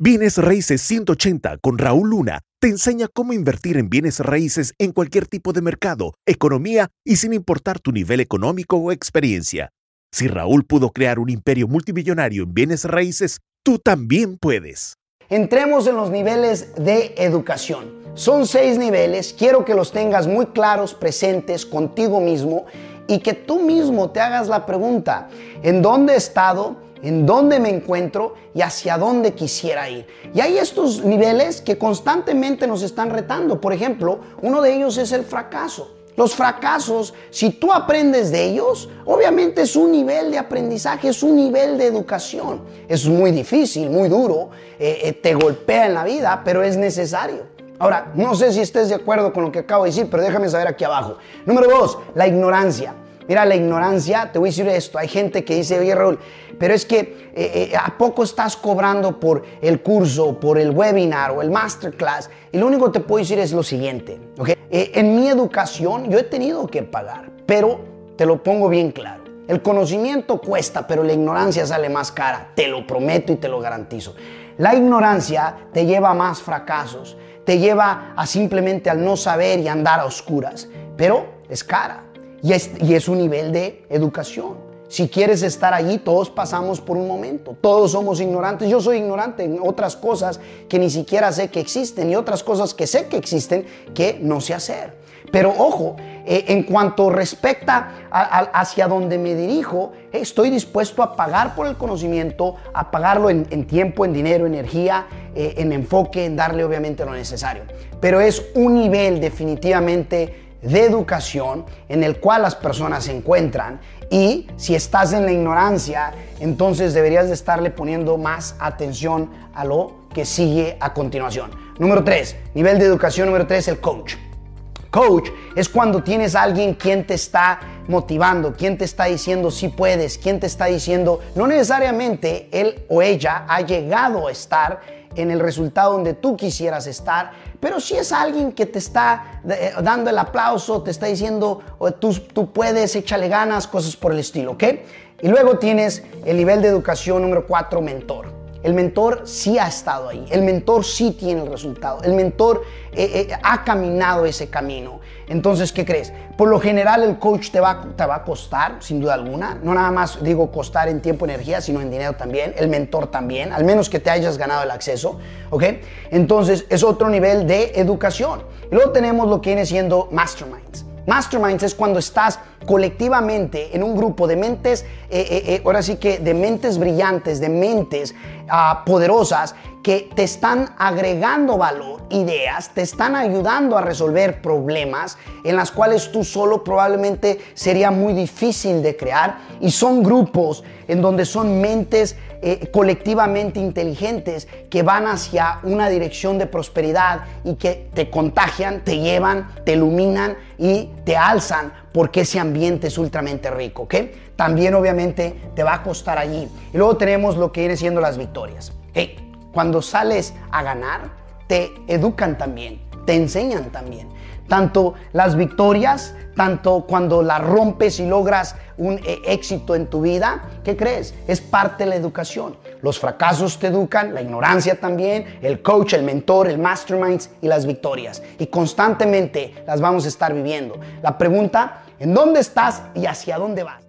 Bienes Raíces 180 con Raúl Luna te enseña cómo invertir en bienes raíces en cualquier tipo de mercado, economía y sin importar tu nivel económico o experiencia. Si Raúl pudo crear un imperio multimillonario en bienes raíces, tú también puedes. Entremos en los niveles de educación. Son seis niveles, quiero que los tengas muy claros, presentes contigo mismo y que tú mismo te hagas la pregunta, ¿en dónde he estado? En dónde me encuentro y hacia dónde quisiera ir. Y hay estos niveles que constantemente nos están retando. Por ejemplo, uno de ellos es el fracaso. Los fracasos, si tú aprendes de ellos, obviamente es un nivel de aprendizaje, es un nivel de educación. Es muy difícil, muy duro, eh, eh, te golpea en la vida, pero es necesario. Ahora, no sé si estés de acuerdo con lo que acabo de decir, pero déjame saber aquí abajo. Número dos, la ignorancia. Mira, la ignorancia, te voy a decir esto, hay gente que dice, oye Raúl, pero es que eh, eh, ¿a poco estás cobrando por el curso, por el webinar o el masterclass? Y lo único que te puedo decir es lo siguiente, ¿ok? Eh, en mi educación yo he tenido que pagar, pero te lo pongo bien claro. El conocimiento cuesta, pero la ignorancia sale más cara, te lo prometo y te lo garantizo. La ignorancia te lleva a más fracasos, te lleva a simplemente al no saber y andar a oscuras, pero es cara. Y es, un nivel de educación. Si quieres estar allí, todos pasamos por un momento. Todos somos ignorantes. Yo soy ignorante en otras cosas que ni siquiera sé que existen y otras cosas que sé que existen que no sé hacer. Pero ojo, eh, en cuanto respecta hacia donde me dirijo, estoy dispuesto a pagar por el conocimiento, a pagarlo en, tiempo, en dinero, energía, eh, en enfoque, en darle obviamente lo necesario. Pero es un nivel definitivamente de educación en el cual las personas se encuentran y si estás en la ignorancia, entonces deberías de estarle poniendo más atención a lo que sigue a continuación. Número 3, nivel de educación número 3, el coach. Coach es cuando tienes a alguien quien te está motivando, quien te está diciendo si puedes, quien te está diciendo, no necesariamente él o ella ha llegado a estar en el resultado donde tú quisieras estar, pero si es alguien que te está eh, dando el aplauso, te está diciendo, tú, tú puedes, échale ganas, cosas por el estilo, ¿ok? Y luego tienes el nivel de educación número 4, mentor. El mentor sí ha estado ahí, el mentor sí tiene el resultado, el mentor eh, eh, ha caminado ese camino. Entonces, ¿qué crees? Por lo general el coach te va, te va a costar, sin duda alguna, no nada más digo costar en tiempo energía, sino en dinero también, el mentor también, al menos que te hayas ganado el acceso, ¿ok? Entonces es otro nivel de educación. Y luego tenemos lo que viene siendo masterminds. Masterminds es cuando estás colectivamente en un grupo de mentes, eh, eh, eh, ahora sí que de mentes brillantes, de mentes ah, poderosas que te están agregando valor, ideas, te están ayudando a resolver problemas en las cuales tú solo probablemente sería muy difícil de crear y son grupos en donde son mentes colectivamente inteligentes que van hacia una dirección de prosperidad y que te contagian, te llevan, te iluminan y te alzan porque ese ambiente es ultramente rico, ¿ok? También obviamente te va a costar allí. Y luego tenemos lo que viene siendo las victorias. Cuando sales a ganar, te educan también, te enseñan también. Tanto las victorias, tanto cuando las rompes y logras un eh, éxito en tu vida, ¿qué crees? Es parte de la educación. Los fracasos te educan, la ignorancia también, el coach, el mentor, el mastermind y las victorias. Y constantemente las vamos a estar viviendo. La pregunta, ¿en dónde estás y hacia dónde vas?